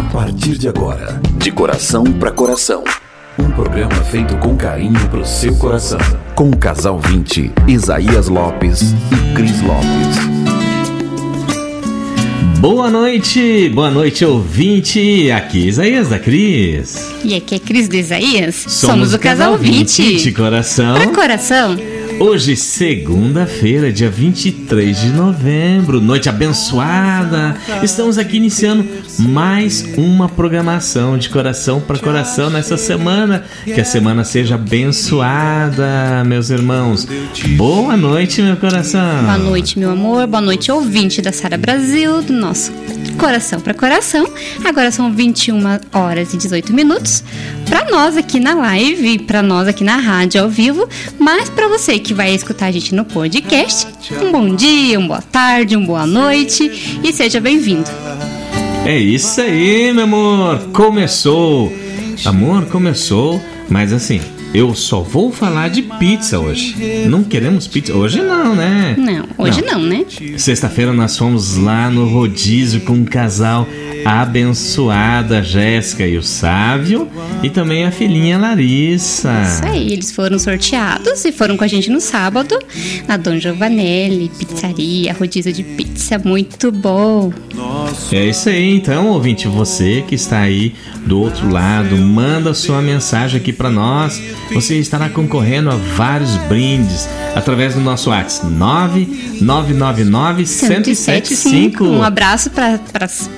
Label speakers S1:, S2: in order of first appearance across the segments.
S1: A partir de agora, de coração para coração. Um programa feito com carinho pro seu coração. Com o casal 20, Isaías Lopes e Cris Lopes.
S2: Boa noite, boa noite ouvinte, aqui é Isaías da Cris.
S3: E aqui é Cris do Isaías.
S2: Somos, Somos o casal 20. 20 de coração.
S3: Pra coração.
S2: Hoje, segunda-feira, dia 23 de novembro, noite abençoada. Estamos aqui iniciando mais uma programação de coração para coração nessa semana. Que a semana seja abençoada, meus irmãos. Boa noite, meu coração.
S3: Boa noite, meu amor. Boa noite, ouvinte da Sara Brasil, do nosso coração para coração. Agora são 21 horas e 18 minutos. Para nós aqui na live, para nós aqui na rádio ao vivo, mas para você que vai escutar a gente no podcast, um bom dia, uma boa tarde, uma boa noite e seja bem-vindo.
S2: É isso aí, meu amor. Começou. Amor, começou, mas assim, eu só vou falar de pizza hoje. Não queremos pizza. Hoje não, né?
S3: Não, hoje não, não né?
S2: Sexta-feira nós fomos lá no rodízio com um casal abençoada, Jéssica e o Sávio, e também a filhinha Larissa.
S3: Isso aí, eles foram sorteados e foram com a gente no sábado na Dom Giovanelli, pizzaria, rodízio de pizza, muito bom.
S2: É isso aí, então, ouvinte, você que está aí do outro lado, manda sua mensagem aqui para nós. Você estará concorrendo a vários brindes através do nosso WhatsApp 9999 1075.
S3: Um abraço para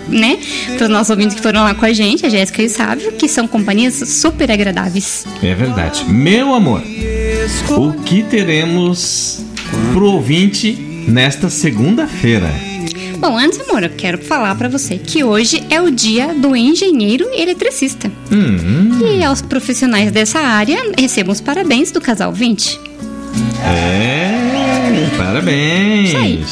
S3: né, os nossos ouvintes que foram lá com a gente, a Jéssica e o Sábio, que são companhias super agradáveis.
S2: É verdade. Meu amor, o que teremos pro ouvinte nesta segunda-feira?
S3: Bom, antes, amor, eu quero falar para você que hoje é o dia do engenheiro eletricista.
S2: Hum.
S3: E aos profissionais dessa área, recebam os parabéns do casal 20.
S2: É, parabéns. Isso aí.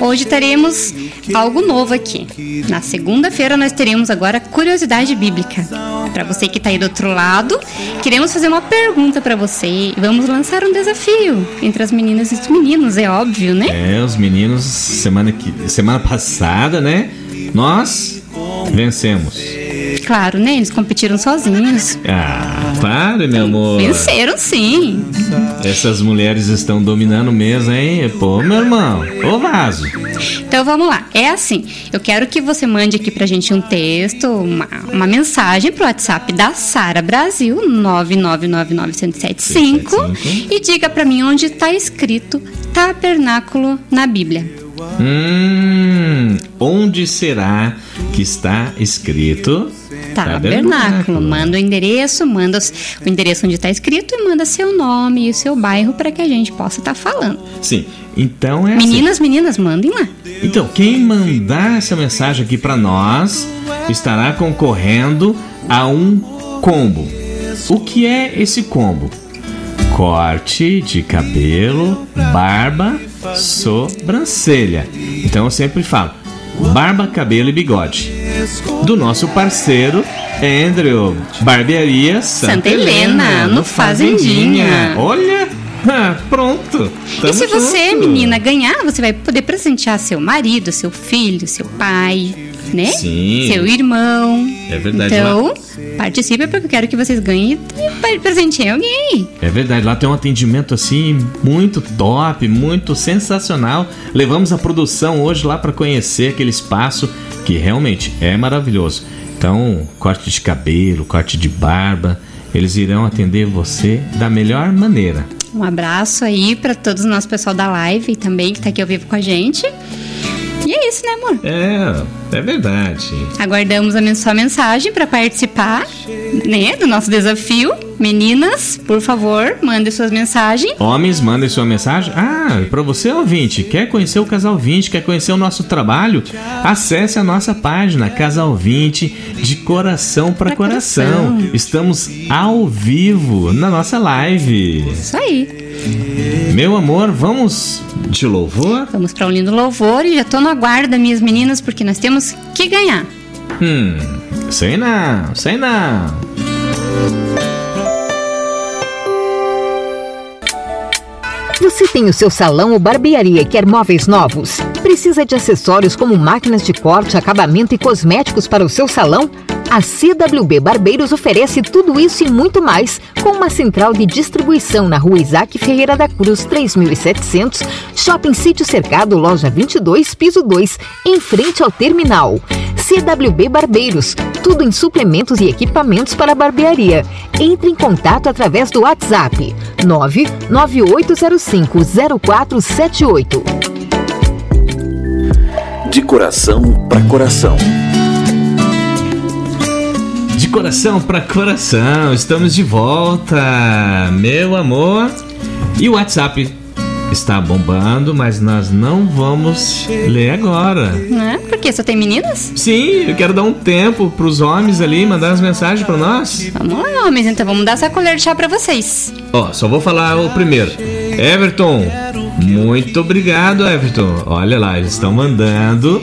S3: Hoje teremos algo novo aqui. Na segunda-feira nós teremos agora curiosidade bíblica. Para você que está aí do outro lado, queremos fazer uma pergunta para você. Vamos lançar um desafio entre as meninas e os meninos, é óbvio, né?
S2: É, os meninos semana que semana passada, né? Nós vencemos.
S3: Claro, né? Eles competiram sozinhos.
S2: Ah, para, meu amor.
S3: Venceram sim.
S2: Essas mulheres estão dominando mesmo, hein? Pô, meu irmão. Ô vaso.
S3: Então vamos lá. É assim. Eu quero que você mande aqui pra gente um texto, uma, uma mensagem pro WhatsApp da Sara Brasil, 9999175 e diga para mim onde está escrito tabernáculo na Bíblia.
S2: Hum, onde será que está escrito?
S3: Tabernáculo. Manda o endereço, manda o endereço onde está escrito e manda seu nome e o seu bairro para que a gente possa estar tá falando.
S2: Sim. Então é
S3: Meninas,
S2: assim.
S3: meninas, mandem lá.
S2: Então, quem mandar essa mensagem aqui para nós estará concorrendo a um combo. O que é esse combo? Corte de cabelo, barba sobrancelha. Então eu sempre falo: barba, cabelo e bigode. Do nosso parceiro Andrew, Barbearia Santa,
S3: Santa Helena, Helena, no Fazendinha.
S2: Fazendinha. Olha, ah, pronto.
S3: e se você, menina, ganhar, você vai poder presentear seu marido, seu filho, seu pai, né?
S2: Sim.
S3: Seu irmão.
S2: É verdade.
S3: Então, lá... participe porque eu quero que vocês ganhem e presenteiem alguém.
S2: É verdade. Lá tem um atendimento assim muito top, muito sensacional. Levamos a produção hoje lá para conhecer aquele espaço que realmente é maravilhoso. Então, corte de cabelo, corte de barba, eles irão atender você da melhor maneira.
S3: Um abraço aí para todos o nosso pessoal da live também que está aqui ao vivo com a gente. Isso, né, amor?
S2: É, é verdade.
S3: Aguardamos a sua mensagem para participar, né, do nosso desafio. Meninas, por favor, mandem suas mensagens.
S2: Homens, mandem sua mensagem. Ah, para você ouvinte, quer conhecer o Casal 20, quer conhecer o nosso trabalho? Acesse a nossa página Casal 20 de coração para coração. coração. Estamos ao vivo na nossa live.
S3: Isso aí.
S2: Meu amor, vamos de louvor?
S3: Vamos para um lindo louvor e já tô no aguardo minhas meninas porque nós temos que ganhar.
S2: Hum, sei não, sei não.
S4: Você tem o seu salão ou barbearia e quer móveis novos? Precisa de acessórios como máquinas de corte, acabamento e cosméticos para o seu salão? A CWB Barbeiros oferece tudo isso e muito mais, com uma central de distribuição na rua Isaac Ferreira da Cruz, 3700, Shopping Sítio Cercado, loja 22, piso 2, em frente ao terminal. CWB Barbeiros, tudo em suplementos e equipamentos para barbearia. Entre em contato através do WhatsApp 998050478.
S1: De coração para coração
S2: de coração para coração, estamos de volta, meu amor. E o WhatsApp está bombando, mas nós não vamos ler agora.
S3: Né? Porque só tem meninas?
S2: Sim, eu quero dar um tempo para os homens ali mandar as mensagens para nós.
S3: Vamos lá, homens, então vamos dar essa colher de chá para vocês.
S2: Ó, só vou falar o primeiro. Everton, muito obrigado, Everton. Olha lá, eles estão mandando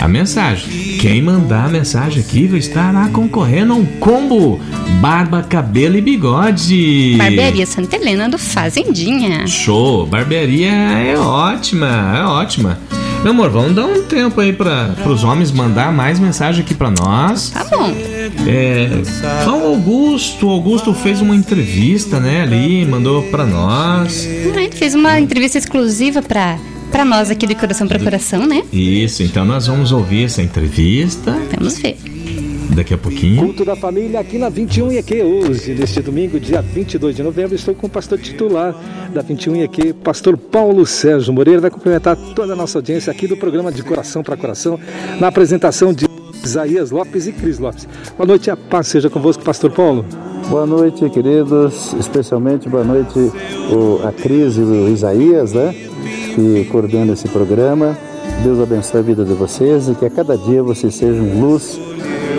S2: a mensagem. Quem mandar a mensagem aqui vai estar concorrendo a um combo barba, cabelo e bigode.
S3: Barbearia Santa Helena do Fazendinha.
S2: Show! Barbearia é ótima, é ótima. Meu amor, vamos dar um tempo aí para os homens mandar mais mensagem aqui para nós.
S3: Tá bom.
S2: É, Augusto, Augusto fez uma entrevista, né, ali, mandou para nós.
S3: Ah, ele fez uma entrevista exclusiva para para nós aqui do Coração para Coração, né?
S2: Isso, então nós vamos ouvir essa entrevista.
S3: Vamos ver.
S2: Daqui a pouquinho.
S5: Culto da Família aqui na 21 EQ. Hoje, neste domingo, dia 22 de novembro, estou com o pastor titular da 21 EQ, pastor Paulo Sérgio Moreira. Vai cumprimentar toda a nossa audiência aqui do programa de Coração para Coração, na apresentação de Isaías Lopes e Cris Lopes. Boa noite, a paz seja convosco, pastor Paulo.
S6: Boa noite, queridos. Especialmente boa noite o, a Cris e o Isaías, né? que coordena esse programa. Deus abençoe a vida de vocês e que a cada dia vocês sejam luz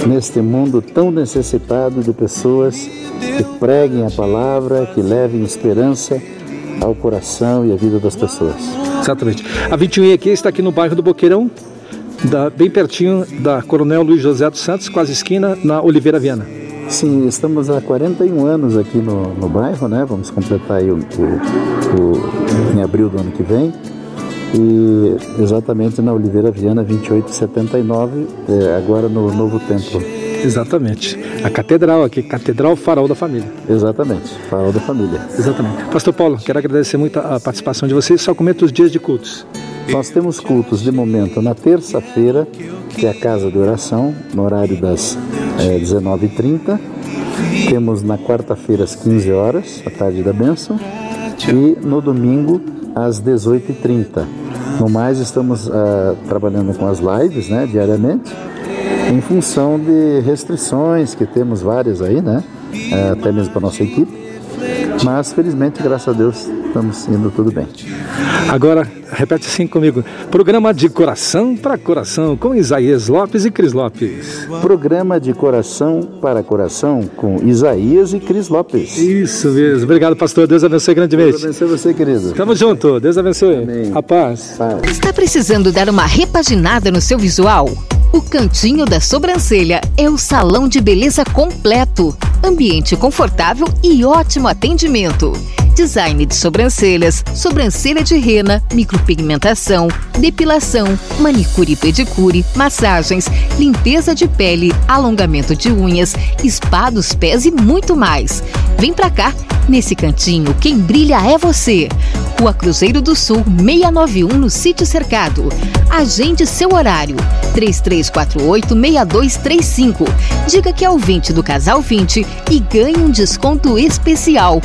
S6: neste mundo tão necessitado de pessoas que preguem a palavra, que levem esperança ao coração e à vida das pessoas.
S5: Exatamente. A 21 aqui está aqui no bairro do Boqueirão, da, bem pertinho da Coronel Luiz José dos Santos, quase esquina, na Oliveira Viana.
S6: Sim, estamos há 41 anos aqui no, no bairro, né? Vamos completar aí o, o, o, em abril do ano que vem. E exatamente na Oliveira Viana 2879, é, agora no novo templo.
S5: Exatamente. A catedral aqui, Catedral Farol da Família.
S6: Exatamente, Farol da Família.
S5: Exatamente. Pastor Paulo, quero agradecer muito a participação de vocês. Só comenta os dias de cultos.
S6: Nós temos cultos de momento na terça-feira, que é a casa de oração, no horário das é, 19h30. Temos na quarta-feira às 15 horas, a tarde da bênção. E no domingo às 18h30. No mais, estamos uh, trabalhando com as lives né, diariamente, em função de restrições que temos várias aí, né? Uh, até mesmo para nossa equipe. Mas felizmente, graças a Deus, estamos indo tudo bem.
S5: Agora, repete assim comigo: programa de coração para coração com Isaías Lopes e Cris Lopes.
S6: Programa de coração para coração com Isaías e Cris Lopes.
S5: Isso mesmo. Obrigado, pastor. Deus abençoe grandemente.
S6: Deus abençoe você, querido.
S5: Tamo junto. Deus abençoe. Amém. A paz. paz.
S4: Está precisando dar uma repaginada no seu visual? O Cantinho da Sobrancelha é o salão de beleza completo. Ambiente confortável e ótimo atendimento design de sobrancelhas, sobrancelha de rena, micropigmentação, depilação, manicure e pedicure, massagens, limpeza de pele, alongamento de unhas, spa dos pés e muito mais. Vem pra cá, nesse cantinho, quem brilha é você. Rua Cruzeiro do Sul, 691, no Sítio Cercado. Agende seu horário, 3348-6235. Diga que é o 20 do Casal 20 e ganhe um desconto especial.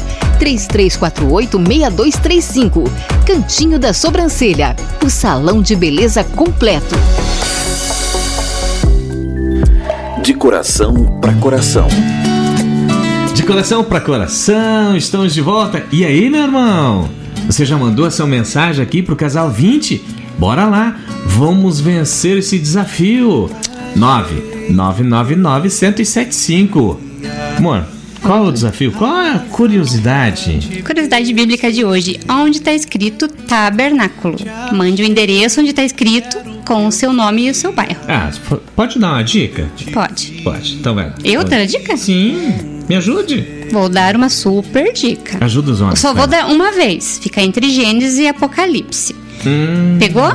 S4: 3348-6235. Cantinho da Sobrancelha, o salão de beleza completo.
S1: De coração para coração.
S2: De coração para coração, estamos de volta. E aí, meu irmão? Você já mandou a sua mensagem aqui pro casal 20? Bora lá, vamos vencer esse desafio. 9999 1075. Amor, qual o desafio? Qual a curiosidade?
S3: Curiosidade bíblica de hoje. Onde está escrito tabernáculo? Mande o endereço onde está escrito com o seu nome e o seu bairro.
S2: Ah, pode dar uma dica?
S3: Pode.
S2: Pode, então vai.
S3: Eu dar a dica?
S2: Sim. Me ajude.
S3: Vou dar uma super dica.
S2: Ajuda os
S3: Eu
S2: homens.
S3: só vou dar uma vez. Fica entre Gênesis e Apocalipse.
S2: Hum,
S3: Pegou?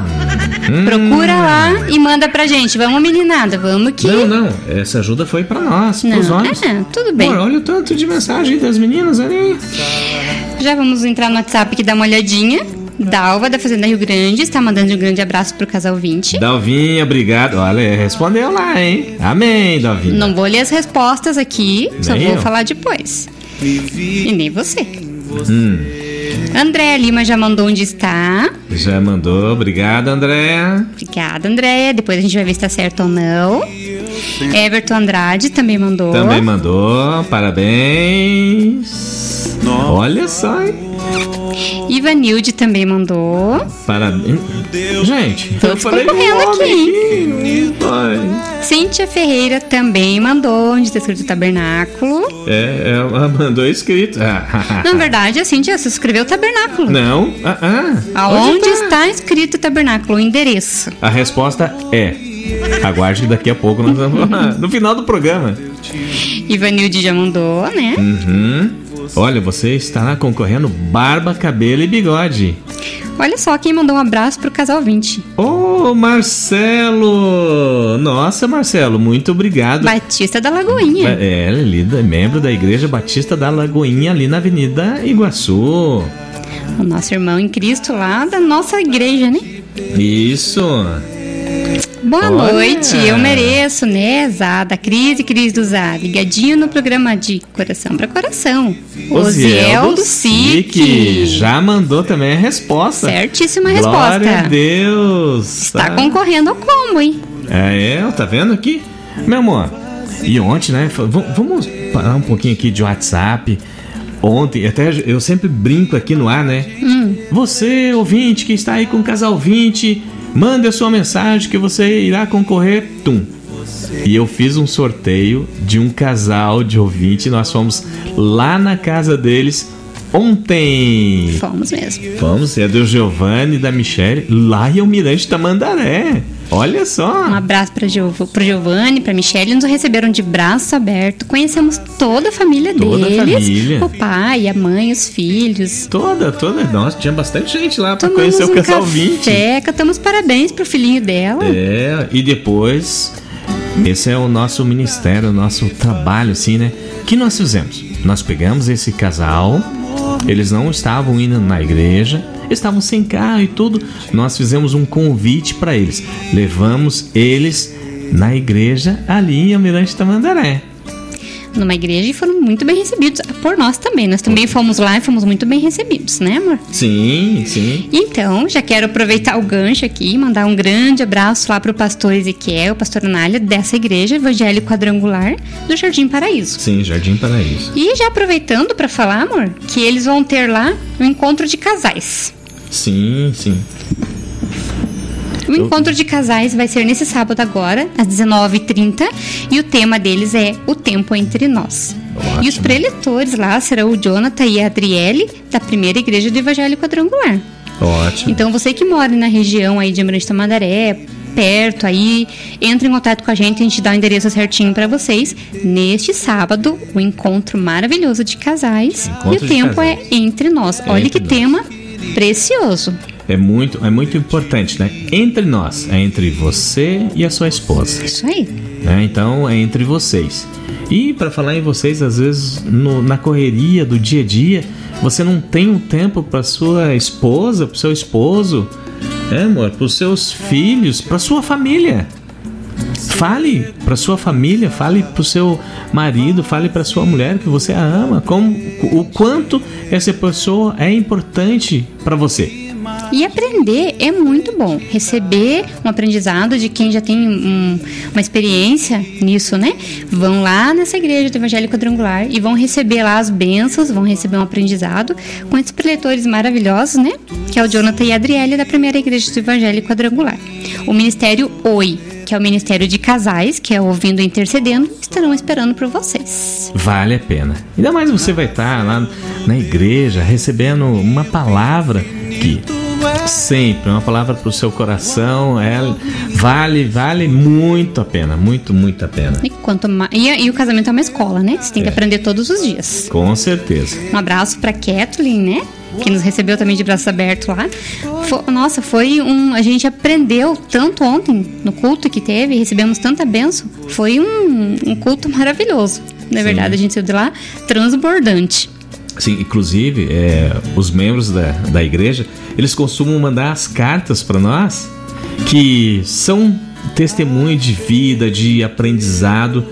S3: Procura lá e manda pra gente. Vamos, meninada, vamos que.
S2: Não, não. Essa ajuda foi pra nós,
S3: Não,
S2: pros homens.
S3: é, tudo bem.
S2: Amor, olha o tanto de mensagem das meninas ali.
S3: Já vamos entrar no WhatsApp aqui dar uma olhadinha. Dalva da Fazenda Rio Grande está mandando um grande abraço pro casal 20.
S2: Dalvinha, obrigado. Olha, respondeu lá, hein? Amém, Dalvinha.
S3: Não vou ler as respostas aqui, só
S2: Nem
S3: vou
S2: eu.
S3: falar depois. E nem você.
S2: Hum,
S3: Andréa Lima já mandou onde está.
S2: já mandou. Obrigado, André.
S3: Obrigada, Andréa. Depois a gente vai ver se tá certo ou não. Everton Andrade também mandou.
S2: Também mandou. Parabéns. Olha só, hein?
S3: Ivanilde também mandou.
S2: Parabéns. Gente,
S3: Todos concorrendo
S2: um
S3: aqui,
S2: aqui.
S3: Cíntia Ferreira também mandou onde está escrito tabernáculo.
S2: É, ela mandou escrito. Ah,
S3: Na verdade, a Cíntia se escreveu tabernáculo.
S2: Não. Ah, ah.
S3: Aonde
S2: Onde tá?
S3: está escrito tabernáculo? O endereço.
S2: A resposta é. Aguarde que daqui a pouco nós vamos. No final do programa.
S3: Ivanilde já mandou, né?
S2: Uhum. Olha, você estará concorrendo barba, cabelo e bigode.
S3: Olha só quem mandou um abraço pro casal 20.
S2: Ô, Marcelo! Nossa, Marcelo, muito obrigado.
S3: Batista da Lagoinha.
S2: É, ele é membro da Igreja Batista da Lagoinha, ali na Avenida Iguaçu.
S3: O nosso irmão em Cristo lá da nossa igreja, né?
S2: Isso.
S3: Boa
S2: Olha.
S3: noite, eu mereço, né, Zada? Cris e Cris do Zada. Ligadinho no programa de Coração para Coração. Osiel do SIC.
S2: já mandou também a resposta.
S3: Certíssima
S2: Glória a
S3: resposta.
S2: Deus.
S3: Está
S2: Tá.
S3: concorrendo ao combo, hein?
S2: É, é, tá vendo aqui? Meu amor, e ontem, né? Vamos parar um pouquinho aqui de WhatsApp. Ontem, até eu sempre brinco aqui no ar, né? Você, ouvinte, que está aí com o casal 20, manda a sua mensagem que você irá concorrer. Tum. E eu fiz um sorteio de um casal de ouvinte. Nós fomos lá na casa deles ontem.
S3: Fomos mesmo.
S2: Vamos, é do Giovanni da Michelle, lá em Almirante Tamandaré. Olha só.
S3: Um abraço para pro Giovanni, para Michelle, nos receberam de braço aberto. Conhecemos toda a família
S2: Toda a
S3: deles.
S2: família.
S3: O pai, a mãe, os filhos.
S2: Toda, toda. Nossa, tinha bastante gente lá
S3: Tomamos
S2: conhecer o
S3: um
S2: casal 20.
S3: café, cantamos parabéns pro filhinho dela.
S2: É, e depois, esse é o nosso ministério, o nosso trabalho, assim, né? O que nós fizemos? Nós pegamos esse casal, eles não estavam indo na igreja, estavam sem carro e tudo. Nós fizemos um convite para eles. Levamos eles na igreja ali em Almirante Tamandaré.
S3: Numa igreja e foram muito bem recebidos. Por nós também. Nós também fomos lá e fomos muito bem recebidos, né, amor?
S2: Sim, sim.
S3: Então, já quero aproveitar o gancho aqui e mandar um grande abraço lá pro pastor Ezequiel, pastor Anália, dessa igreja evangélica quadrangular do Jardim Paraíso.
S2: Sim, Jardim Paraíso.
S3: E já aproveitando para falar, amor, que eles vão ter lá um encontro de casais.
S2: Sim, sim.
S3: O encontro de casais vai ser nesse sábado agora, às 19h30, e o tema deles é O Tempo Entre Nós. E os
S2: Ótimo.
S3: preletores lá serão o Jonathan e a Adriele, da primeira igreja do Evangelho Quadrangular.
S2: Ótimo.
S3: Então você que mora na região aí de Amarante Tamandaré, perto aí, entre em contato com a gente, a gente dá o endereço certinho para vocês. Neste sábado, o encontro maravilhoso de casais.
S2: Encontro
S3: e o tempo
S2: casais.
S3: é entre nós.
S2: É
S3: Olha
S2: entre
S3: que
S2: nós.
S3: tema precioso.
S2: É muito, é muito importante, né? Entre nós, é entre você e a sua esposa.
S3: Isso aí.
S2: né? Então é entre vocês. E para falar em vocês, às vezes no- na correria do dia a dia, você não tem um tempo para sua esposa, para seu esposo, é, amor, para os seus filhos, para sua família. Fale para sua família, fale para o seu marido, fale para sua mulher que você a ama, como o quanto essa pessoa é importante para você.
S3: E aprender é muito bom. Receber um aprendizado de quem já tem um- uma experiência nisso, né? Vão lá nessa igreja do Evangelho Quadrangular e vão receber lá as bênçãos, vão receber um aprendizado com esses preletores maravilhosos, né? Que é o Jonathan e a Adriele da primeira igreja do Evangelho Quadrangular. O Ministério Oi, que é o Ministério de Casais, que é Ouvindo e Intercedendo, estarão esperando por vocês.
S2: Vale a pena. Ainda mais você vai estar lá na igreja recebendo uma palavra que sempre, uma palavra para o seu coração, ela
S7: vale, vale muito a pena, muito, muito a pena.
S3: E, quanto mais, e, e o casamento é uma escola, né? Você tem que
S7: É.
S3: aprender todos os dias.
S7: Com certeza.
S3: Um abraço pra Kathleen, né? Que nos recebeu também de braços abertos lá. Fo- nossa, foi um. A gente aprendeu tanto ontem no culto que teve, recebemos tanta benção. Foi um, um culto maravilhoso. Na verdade, a gente saiu de lá transbordante.
S7: Sim, inclusive, é, os membros da, da igreja, eles costumam mandar as cartas para nós que são testemunho de vida, de aprendizado.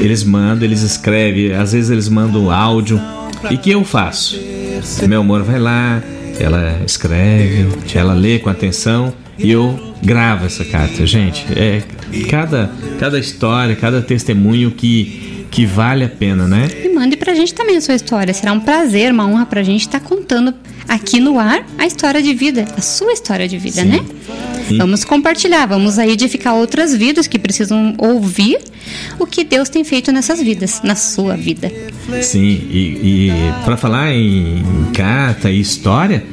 S7: Eles mandam, eles escrevem, às vezes eles mandam áudio. E que eu faço? Meu amor vai lá, ela escreve, ela lê com atenção e eu gravo essa carta. Gente, é cada, cada história, cada testemunho que, que vale a pena, né?
S3: E mande pra gente também a sua história. Será um prazer, uma honra pra gente estar contando aqui no ar a história de vida, a sua história de vida,
S7: Sim.
S3: né?
S7: Sim.
S3: Vamos compartilhar, vamos aí edificar outras vidas que precisam ouvir o que Deus tem feito nessas vidas, na sua vida.
S7: Sim, e, e para falar em carta e história,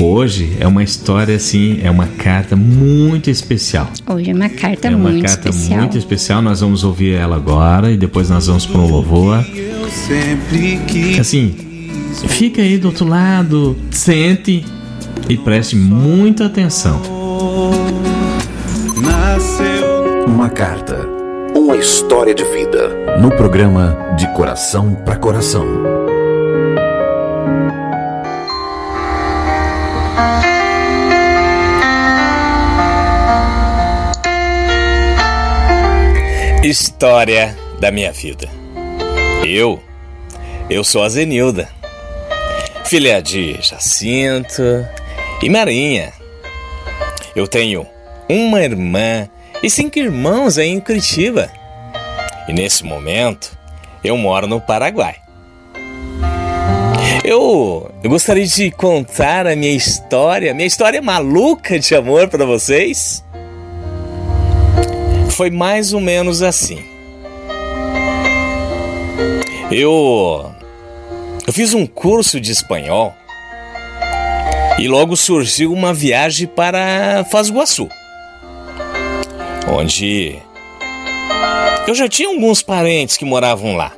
S7: hoje é uma história assim, é uma carta muito especial.
S3: Hoje é uma carta
S7: é uma
S3: muito
S7: carta
S3: especial.
S7: muito especial. Nós vamos ouvir ela agora e depois nós vamos para um louvor. Assim, fica aí do outro lado, sente e preste muita atenção.
S1: Uma carta. Uma história de vida. No programa De Coração para Coração.
S2: História da minha vida. Eu, eu sou a Zenilda, filha de Jacinto e Marinha. Eu tenho uma irmã e cinco irmãos aí em Curitiba. E nesse momento, eu moro no Paraguai. Eu, eu gostaria de contar a minha história, minha história maluca de amor para vocês. Foi mais ou menos assim. Eu eu fiz um curso de espanhol e logo surgiu uma viagem para Iguaçu, onde eu já tinha alguns parentes que moravam lá.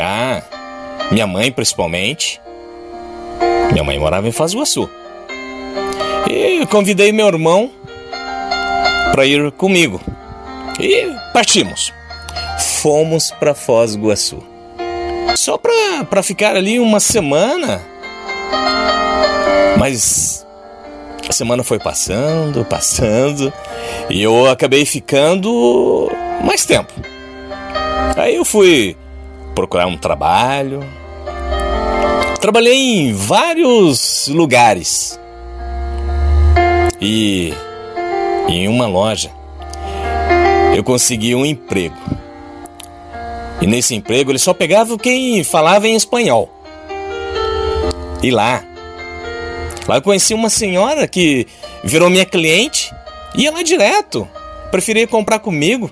S2: Ah, minha mãe principalmente. Minha mãe morava em Iguaçu. E convidei meu irmão para ir comigo. E partimos. Fomos para Foz do Iguaçu. Só pra ficar ali uma semana. Mas a semana foi passando, passando. E eu acabei ficando mais tempo. Aí eu fui procurar um trabalho. Trabalhei em vários lugares. E em uma loja eu consegui um emprego. E nesse emprego ele só pegava quem falava em espanhol. E lá, lá eu conheci uma senhora que virou minha cliente, ia lá direto, preferia comprar comigo.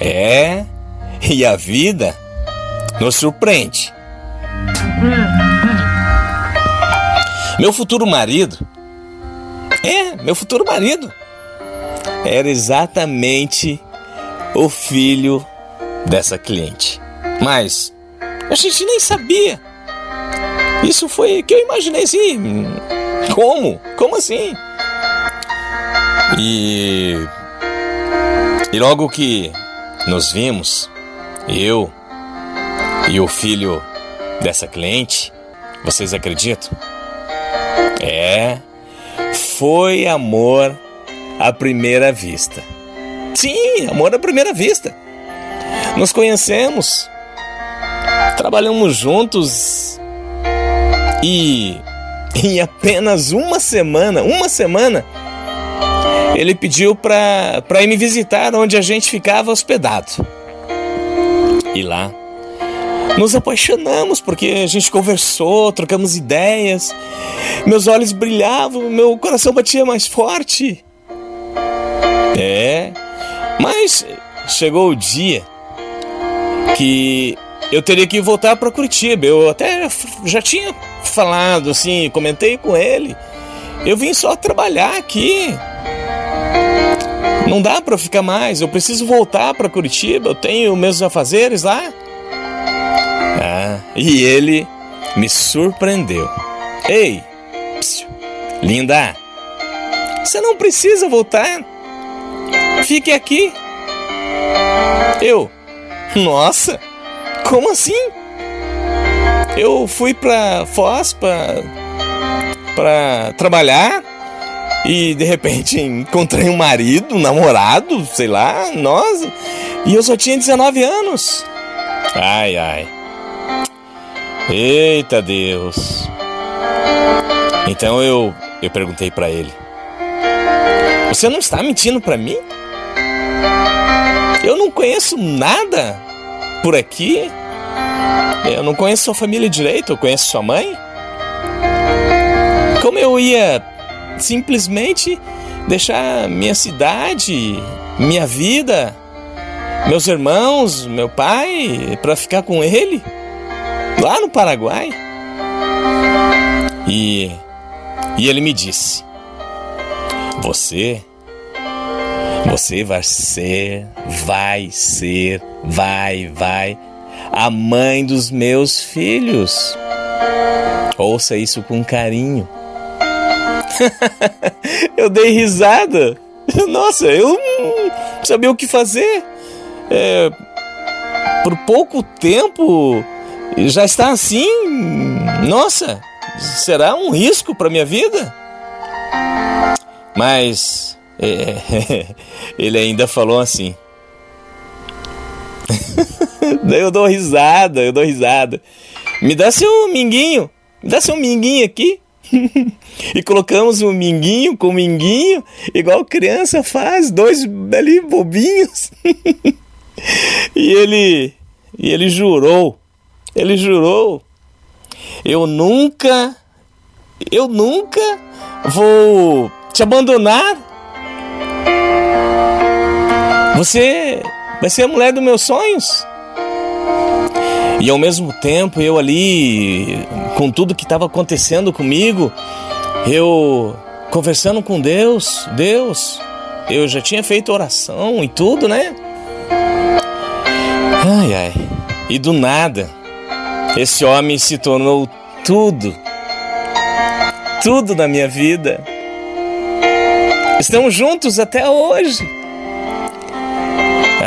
S2: É, e a vida nos surpreende. Meu futuro marido, é, meu futuro marido, era exatamente o filho dessa cliente. Mas a gente nem sabia. Isso foi que eu imaginei assim. Como? Como assim? E. E logo que nos vimos, eu e o filho dessa cliente, vocês acreditam? É. Foi amor à primeira vista. Sim, amor à primeira vista. Nos conhecemos, trabalhamos juntos e em apenas uma semana, uma semana, ele pediu para ir me visitar onde a gente ficava hospedado. E lá nos apaixonamos porque a gente conversou, trocamos ideias. Meus olhos brilhavam, meu coração batia mais forte. É, mas chegou o dia que eu teria que voltar para Curitiba. Eu até já tinha falado assim, comentei com ele. Eu vim só trabalhar aqui. Não dá para ficar mais, eu preciso voltar para Curitiba, eu tenho meus afazeres lá. Ah, e ele me surpreendeu. Ei, psiu, linda, você não precisa voltar. Fique aqui. Eu, nossa, como assim? Eu fui pra Foz pra, pra trabalhar e de repente encontrei um marido, um namorado, sei lá, nossa, e eu só tinha 19 anos. Ai, ai. Eita Deus. Então eu eu perguntei para ele: Você não está mentindo para mim? Eu não conheço nada por aqui. Eu não conheço sua família direito, eu conheço sua mãe. Como eu ia simplesmente deixar minha cidade, minha vida, meus irmãos, meu pai, para ficar com ele lá no Paraguai? E, e ele me disse: Você você vai ser, vai ser, vai, vai a mãe dos meus filhos. Ouça isso com carinho. eu dei risada. Nossa, eu não sabia o que fazer. É, por pouco tempo já está assim. Nossa, será um risco para minha vida? Mas é, ele ainda falou assim. Daí eu dou risada, eu dou risada. Me dá seu minguinho, me dá seu minguinho aqui. e colocamos um minguinho com minguinho, igual criança faz, dois ali bobinhos. e ele e ele jurou, ele jurou, eu nunca, eu nunca vou te abandonar você vai ser a mulher dos meus sonhos. E ao mesmo tempo, eu ali, com tudo que estava acontecendo comigo, eu conversando com Deus, Deus, eu já tinha feito oração e tudo, né? Ai, ai. E do nada, esse homem se tornou tudo. Tudo na minha vida. Estamos juntos até hoje.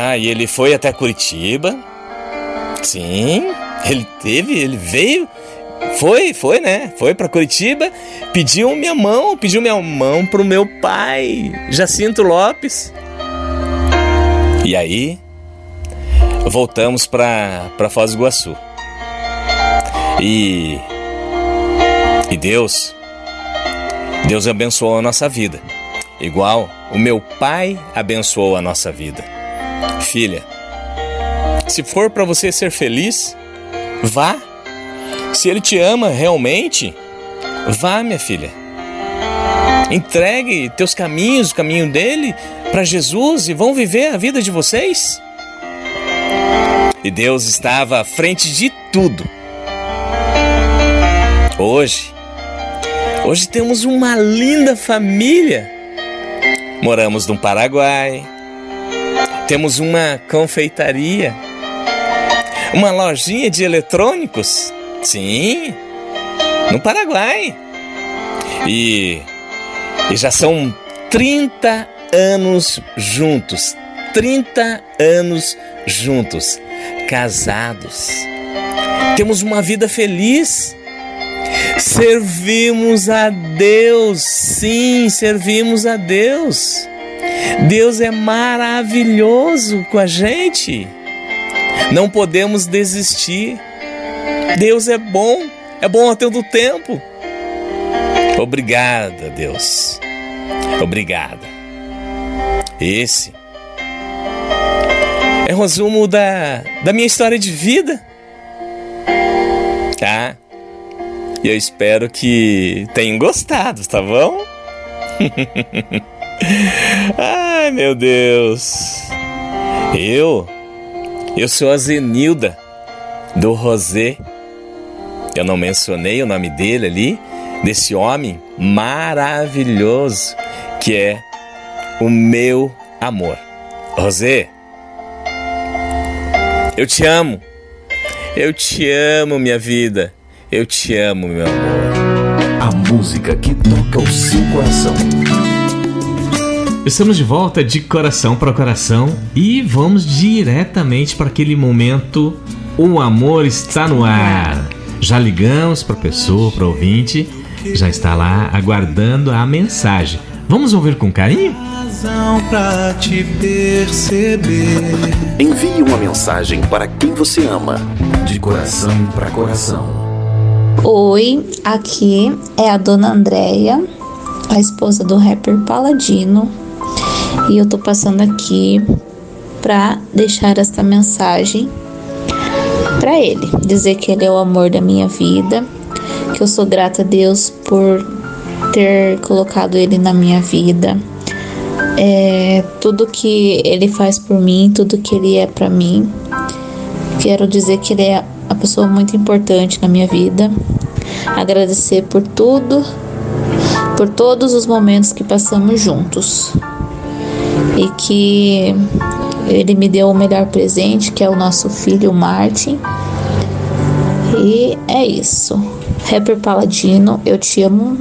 S2: Ah, e ele foi até Curitiba. Sim, ele teve, ele veio, foi, foi, né? Foi para Curitiba, pediu minha mão, pediu minha mão pro meu pai, Jacinto Lopes. E aí, voltamos para para Foz do Iguaçu. E e Deus Deus abençoou a nossa vida, igual o meu pai abençoou a nossa vida. Filha, se for para você ser feliz, vá. Se ele te ama realmente, vá, minha filha. Entregue teus caminhos, o caminho dele, para Jesus e vão viver a vida de vocês. E Deus estava à frente de tudo. Hoje, hoje temos uma linda família. Moramos no Paraguai, temos uma confeitaria, uma lojinha de eletrônicos. Sim, no Paraguai. E, e já são 30 anos juntos. 30 anos juntos, casados. Temos uma vida feliz. Servimos a Deus, sim, servimos a Deus. Deus é maravilhoso com a gente. Não podemos desistir. Deus é bom, é bom a todo tempo. Obrigada, Deus. Obrigada. Esse é o resumo da, da minha história de vida. Tá? E eu espero que tenham gostado, tá bom? Ai, meu Deus. Eu, eu sou a Zenilda do Rosé. Eu não mencionei o nome dele ali, desse homem maravilhoso que é o meu
S8: amor. Rosé, eu te amo. Eu te amo, minha vida. Eu te amo, meu amor.
S1: A música que toca o seu coração.
S2: Estamos de volta de coração para coração e vamos diretamente para aquele momento. O amor está no ar. Já ligamos para a pessoa, para o ouvinte, já está lá aguardando a mensagem. Vamos ouvir com carinho?
S9: Pra te perceber.
S1: Envie uma mensagem para quem você ama. De coração para coração.
S10: Oi, aqui é a dona Andréia, a esposa do rapper Paladino, e eu tô passando aqui para deixar esta mensagem para ele, dizer que ele é o amor da minha vida, que eu sou grata a Deus por ter colocado ele na minha vida. É, tudo que ele faz por mim, tudo que ele é para mim. Quero dizer que ele é a pessoa muito importante na minha vida. Agradecer por tudo, por todos os momentos que passamos juntos. E que ele me deu o melhor presente, que é o nosso filho Martin. E é isso. Rapper Paladino, eu te amo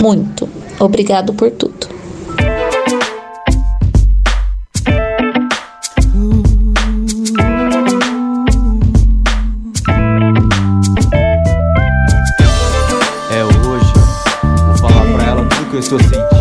S10: muito. Obrigado por tudo.
S11: É hoje. Vou falar pra ela tudo que eu estou sentindo.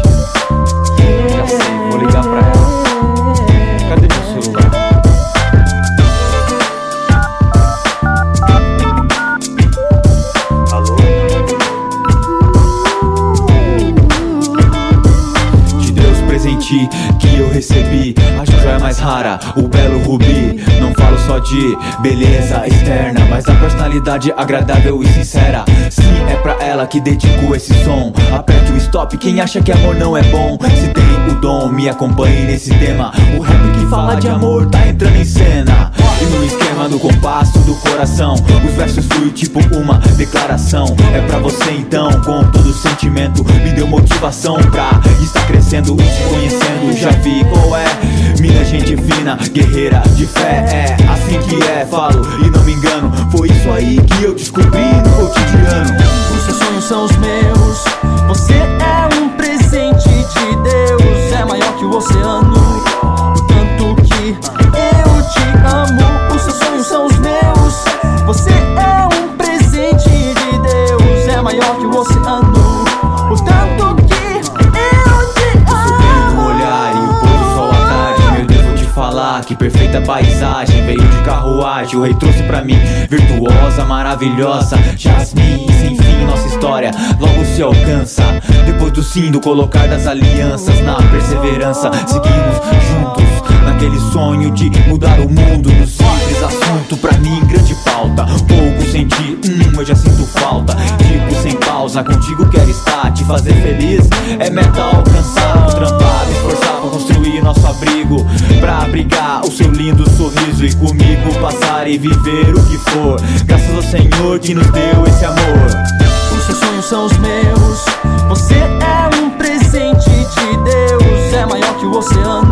S11: De beleza externa Mas a personalidade agradável e sincera. Sim, é pra ela que dedico esse som Aperte o stop, quem acha que amor não é bom? Se tem o dom, me acompanhe nesse tema. O rap que fala de amor tá entrando em cena no esquema do compasso do coração Os versos fluem tipo uma declaração. É pra você então, com todo sentimento Me deu motivação pra estar crescendo e te conhecendo. Já vi qual é, mina gente fina, guerreira de fé. É assim que é, falo e não me engano. Foi isso aí que eu descobri no cotidiano.
S9: Os seus sonhos são os meus.
S11: Carruagem, o rei trouxe pra mim Virtuosa, maravilhosa, Jasmine Sem fim, nossa história logo se alcança. Depois do sim, do colocar das alianças Na perseverança, seguimos juntos Naquele sonho de mudar o mundo No simples assunto, pra mim grande pauta. Pouco senti, hum, eu já sinto falta. Tipo sem pausa, contigo quero estar. Te fazer feliz é meta alcançar. Trampar, me esforçar pra construir nosso abrigo. Pra abrigar o seu lindo sorriso E comigo passar e viver o que for. Graças ao Senhor que nos deu esse amor.
S9: Os seus sonhos são os meus. Você é um presente de Deus. É maior que o oceano.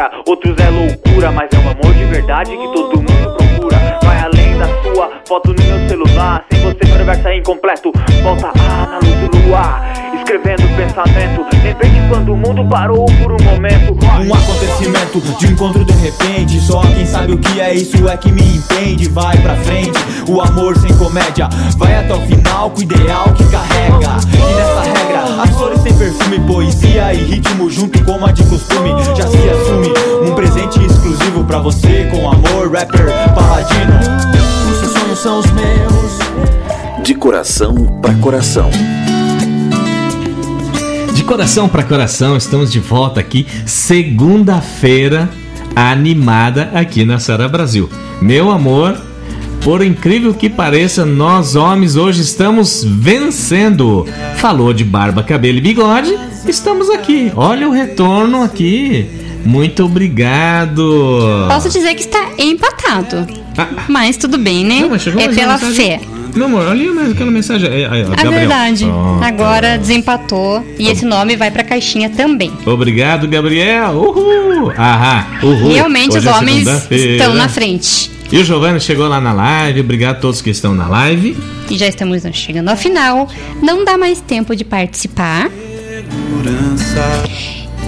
S12: Apavora, outros é loucura, mas é um amor de verdade que todo mundo procura. Vai além da sua foto no meu celular. Sem você, meu universo é incompleto. Volta a na luz do luar, escrevendo pensamento. Lembrei de quando o mundo parou por um momento.
S11: Um acontecimento de encontro de repente Só quem sabe o que é isso é que me entende Vai pra frente, o amor sem comédia Vai até o final com o ideal que carrega E nessa regra, as flores perfume Poesia e ritmo junto como a de costume Já se assume, um presente exclusivo pra você Com amor, rapper, paladino
S9: Os seus sonhos são os meus.
S1: De coração para coração.
S2: De coração para coração, estamos de volta aqui, segunda-feira, animada aqui na Sara Brasil. Meu amor, Por incrível que pareça, nós homens hoje estamos vencendo. Falou de barba, cabelo e bigode, estamos aqui. Olha o retorno aqui. Muito obrigado.
S3: Posso dizer que está empatado.
S2: Ah.
S3: Mas tudo bem, né?
S2: Não, mas
S3: é pela
S2: mensagem.
S3: fé.
S2: Meu amor, olha mais aquela mensagem. É, é,
S3: É verdade.
S2: Pronto.
S3: Agora desempatou e esse nome vai pra caixinha também.
S2: Obrigado, Gabriel. Uhul. Ahá. Uhul.
S3: Realmente
S2: Hoje
S3: os
S2: é
S3: homens estão na frente.
S2: E o Giovanni chegou lá na live. Obrigado a todos que estão na live.
S3: E já estamos chegando ao final. Não dá mais tempo de participar.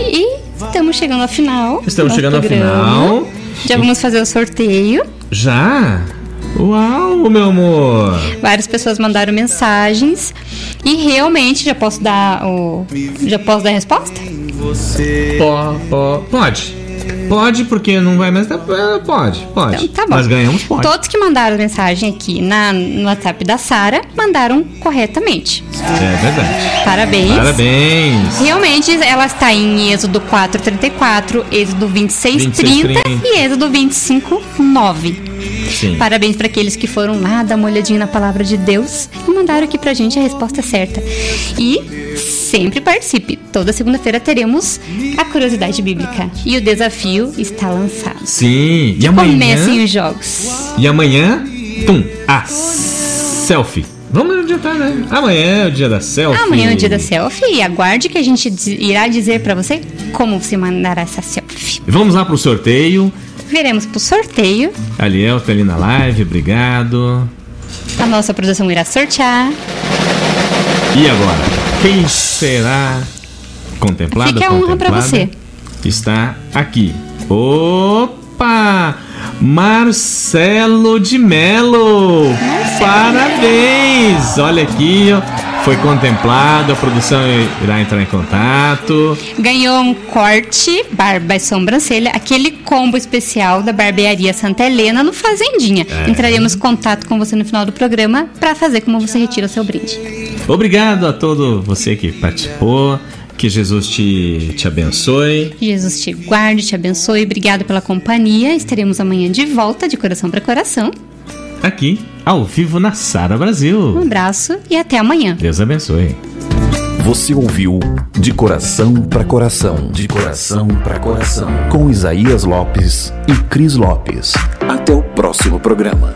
S3: E estamos chegando ao final.
S2: Estamos
S3: do
S2: chegando ao final.
S3: Já vamos fazer o sorteio.
S2: Já? Uau, meu amor.
S3: Várias pessoas mandaram mensagens. E realmente já posso dar o. Já posso dar a resposta?
S2: Po- po- pode. Pode, porque não vai mais é, Pode, pode.
S3: Então, tá bom.
S2: Nós ganhamos, pode.
S3: Todos que mandaram mensagem aqui na, no WhatsApp da Sara mandaram corretamente.
S2: É verdade.
S3: Parabéns.
S2: Parabéns.
S3: Realmente, ela está em Êxodo 4:34, Êxodo 26:30
S2: 26:30.
S3: e Êxodo 25:9.
S2: Sim.
S3: Parabéns para aqueles que foram lá dar uma olhadinha na palavra de Deus e mandaram aqui pra gente a resposta certa. E sempre participe. Toda segunda-feira teremos a curiosidade bíblica e o desafio está lançado.
S2: Sim. E amanhã.
S3: Comecem os jogos.
S2: E amanhã. Tum. A selfie. Vamos adiantar, né? Amanhã é o dia da selfie.
S3: Amanhã é o dia da selfie e aguarde que a gente irá dizer pra você como você mandará essa selfie.
S2: Vamos lá pro sorteio.
S3: Veremos pro sorteio.
S2: A Liel tá ali na live, obrigado.
S3: A nossa produção irá sortear.
S2: E agora? Quem será contemplado?
S3: Fique a honra pra
S2: contemplada?
S3: você.
S2: Está aqui. Opa! Marcelo de Melo! Parabéns! Olha aqui, ó. Foi contemplado, a produção irá entrar em contato.
S3: Ganhou um corte, barba e sobrancelha, aquele combo especial da barbearia Santa Helena no Fazendinha.
S2: É.
S3: Entraremos em contato com você no final do programa pra fazer como você retira o seu brinde.
S2: Obrigado a todo você que participou. Que Jesus te, te abençoe.
S3: Que Jesus te guarde, te abençoe. Obrigado pela companhia. Estaremos amanhã de volta, de coração para coração.
S2: Aqui, ao vivo na Sara
S3: Um
S2: Brasil.
S3: abraço e até amanhã.
S2: Deus abençoe.
S1: Você ouviu De Coração para Coração, De Coração para Coração, com Isaías Lopes e Cris Lopes. Até o próximo programa.